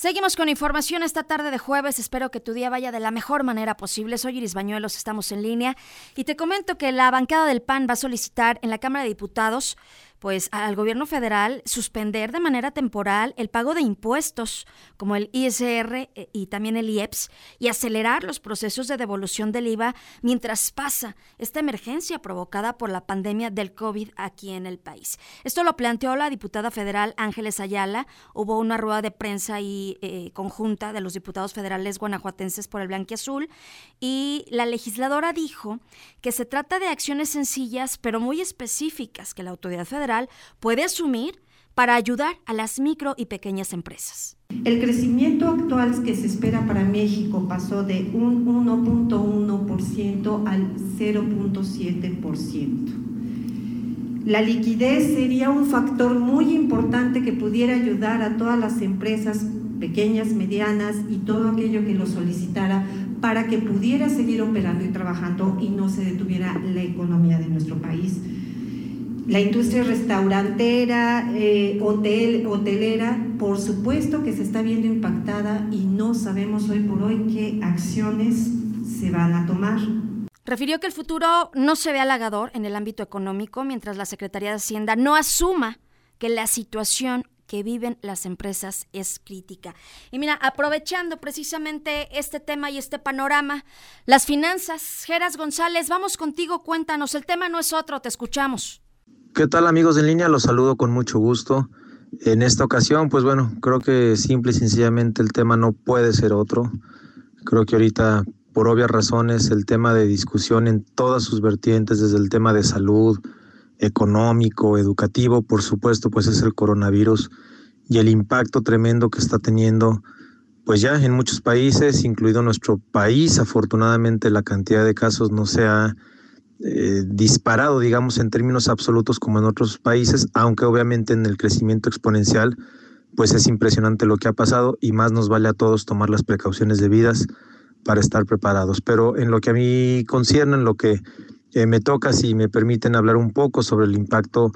Seguimos con información esta tarde de jueves. Espero que tu día vaya de la mejor manera posible. Soy Iris Bañuelos, estamos en línea y te comento que la bancada del PAN va a solicitar en la Cámara de Diputados pues al gobierno federal suspender de manera temporal el pago de impuestos como el ISR eh, y también el IEPS y acelerar los procesos de devolución del IVA mientras pasa esta emergencia provocada por la pandemia del COVID aquí en el país. Esto lo planteó la diputada federal Ángeles Ayala. Hubo una rueda de prensa y eh, conjunta de los diputados federales guanajuatenses por el Azul y la legisladora dijo que se trata de acciones sencillas pero muy específicas que la autoridad federal puede asumir para ayudar a las micro y pequeñas empresas. El crecimiento actual que se espera para México pasó de un 1.1% al 0.7%. La liquidez sería un factor muy importante que pudiera ayudar a todas las empresas pequeñas, medianas y todo aquello que lo solicitara para que pudiera seguir operando y trabajando y no se detuviera la economía de nuestro país la industria restaurantera, eh, hotel, hotelera, por supuesto que se está viendo impactada y no sabemos hoy por hoy qué acciones se van a tomar. Refirió que el futuro no se ve halagador en el ámbito económico mientras la Secretaría de Hacienda no asuma que la situación que viven las empresas es crítica. Y mira, aprovechando precisamente este tema y este panorama, las finanzas, Geras González, vamos contigo, cuéntanos, el tema no es otro, te escuchamos. ¿Qué tal amigos en línea? Los saludo con mucho gusto. En esta ocasión, pues bueno, creo que simple y sencillamente el tema no puede ser otro. Creo que ahorita, por obvias razones, el tema de discusión en todas sus vertientes, desde el tema de salud, económico, educativo, por supuesto, pues es el coronavirus y el impacto tremendo que está teniendo, pues ya en muchos países, incluido nuestro país, afortunadamente la cantidad de casos no se ha eh, disparado, digamos, en términos absolutos como en otros países, aunque obviamente en el crecimiento exponencial, pues es impresionante lo que ha pasado y más nos vale a todos tomar las precauciones debidas para estar preparados. Pero en lo que a mí concierne, en lo que eh, me toca, si me permiten hablar un poco sobre el impacto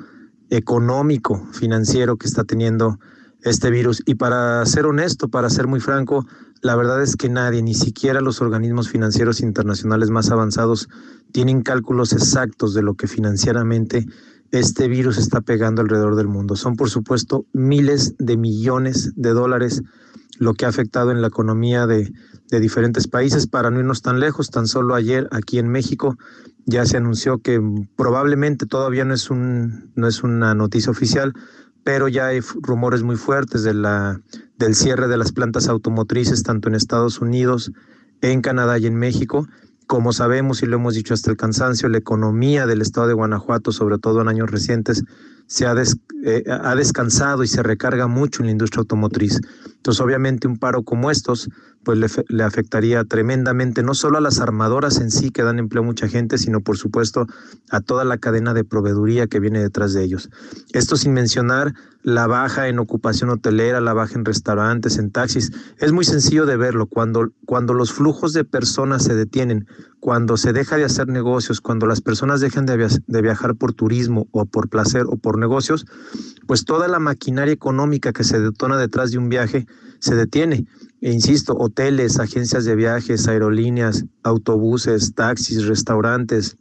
económico, financiero que está teniendo este virus. Y para ser honesto, para ser muy franco, la verdad es que nadie, ni siquiera los organismos financieros internacionales más avanzados, tienen cálculos exactos de lo que financieramente este virus está pegando alrededor del mundo. Son, por supuesto, miles de millones de dólares lo que ha afectado en la economía de, de, diferentes países. Para no irnos tan lejos, tan solo ayer aquí en México ya se anunció que probablemente todavía no es, un, no es una noticia oficial, pero ya hay rumores muy fuertes del cierre de las plantas automotrices tanto en Estados Unidos, en Canadá y en México. Como sabemos y lo hemos dicho hasta el cansancio, la economía del estado de Guanajuato, sobre todo en años recientes, se ha, eh, ha descansado y se recarga mucho en la industria automotriz. Entonces, obviamente, un paro como estos pues le, le, afectaría tremendamente no solo a las armadoras en sí que dan empleo a mucha gente, sino por supuesto a toda la cadena de proveeduría que viene detrás de ellos. Esto sin mencionar la baja en ocupación hotelera, la baja en restaurantes, en taxis. Es muy sencillo de verlo. Cuando, cuando los flujos de personas se detienen, cuando se deja de hacer negocios, cuando las personas dejan de, viajar por turismo o por placer o por negocios, pues toda la maquinaria económica que se detona detrás de un viaje se detiene. E insisto, hoteles, agencias de viajes, aerolíneas, autobuses, taxis, restaurantes,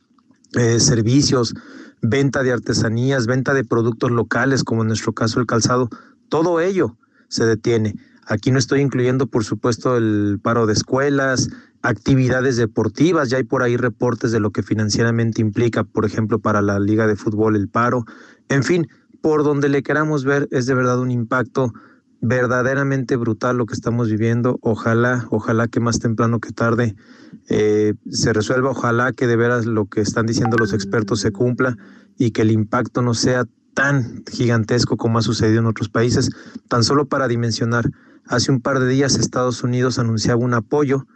eh, servicios, venta de artesanías, venta de productos locales, como en nuestro caso el calzado, todo ello se detiene. Aquí no estoy incluyendo, por supuesto, el paro de escuelas, actividades deportivas, ya hay por ahí reportes de lo que financieramente implica, por ejemplo, para la liga de fútbol el paro. En fin, por donde le queramos ver, es de verdad un impacto verdaderamente brutal lo que estamos viviendo. Ojalá, ojalá que más temprano que tarde eh, se resuelva, ojalá que de veras lo que están diciendo los expertos se cumpla y que el impacto no sea tan gigantesco como ha sucedido en otros países. Tan solo para dimensionar, hace un par de días Estados Unidos anunciaba un apoyo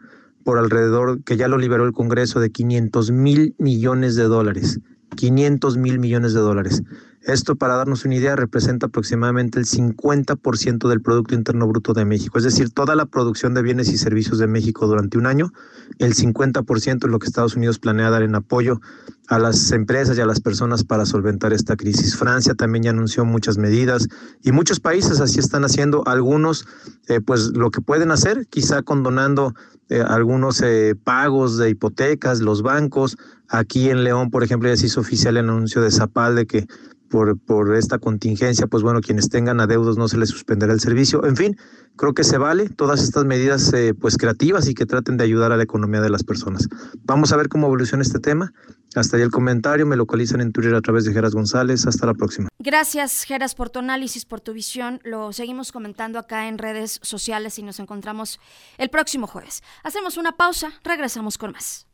por alrededor, que ya lo liberó el Congreso, de 500 mil millones de dólares. 500 mil millones de dólares. Esto, para darnos una idea, representa aproximadamente el 50% del Producto Interno Bruto de México, es decir, toda la producción de bienes y servicios de México durante un año, el 50% es lo que Estados Unidos planea dar en apoyo a las empresas y a las personas para solventar esta crisis. Francia también ya anunció muchas medidas y muchos países así están haciendo. Algunos, eh, pues lo que pueden hacer, quizá condonando eh, algunos eh, pagos de hipotecas, los bancos. Aquí en León, por ejemplo, ya se hizo oficial el anuncio de Zapal de que por, por esta contingencia, pues bueno, quienes tengan adeudos no se les suspenderá el servicio. En fin, creo que se vale todas estas medidas eh, pues creativas y que traten de ayudar a la economía de las personas. Vamos a ver cómo evoluciona este tema. Hasta ahí el comentario. Me localizan en Twitter a través de Geras González. Hasta la próxima. Gracias, Geras, por tu análisis, por tu visión. Lo seguimos comentando acá en redes sociales y nos encontramos el próximo jueves. Hacemos una pausa. Regresamos con más.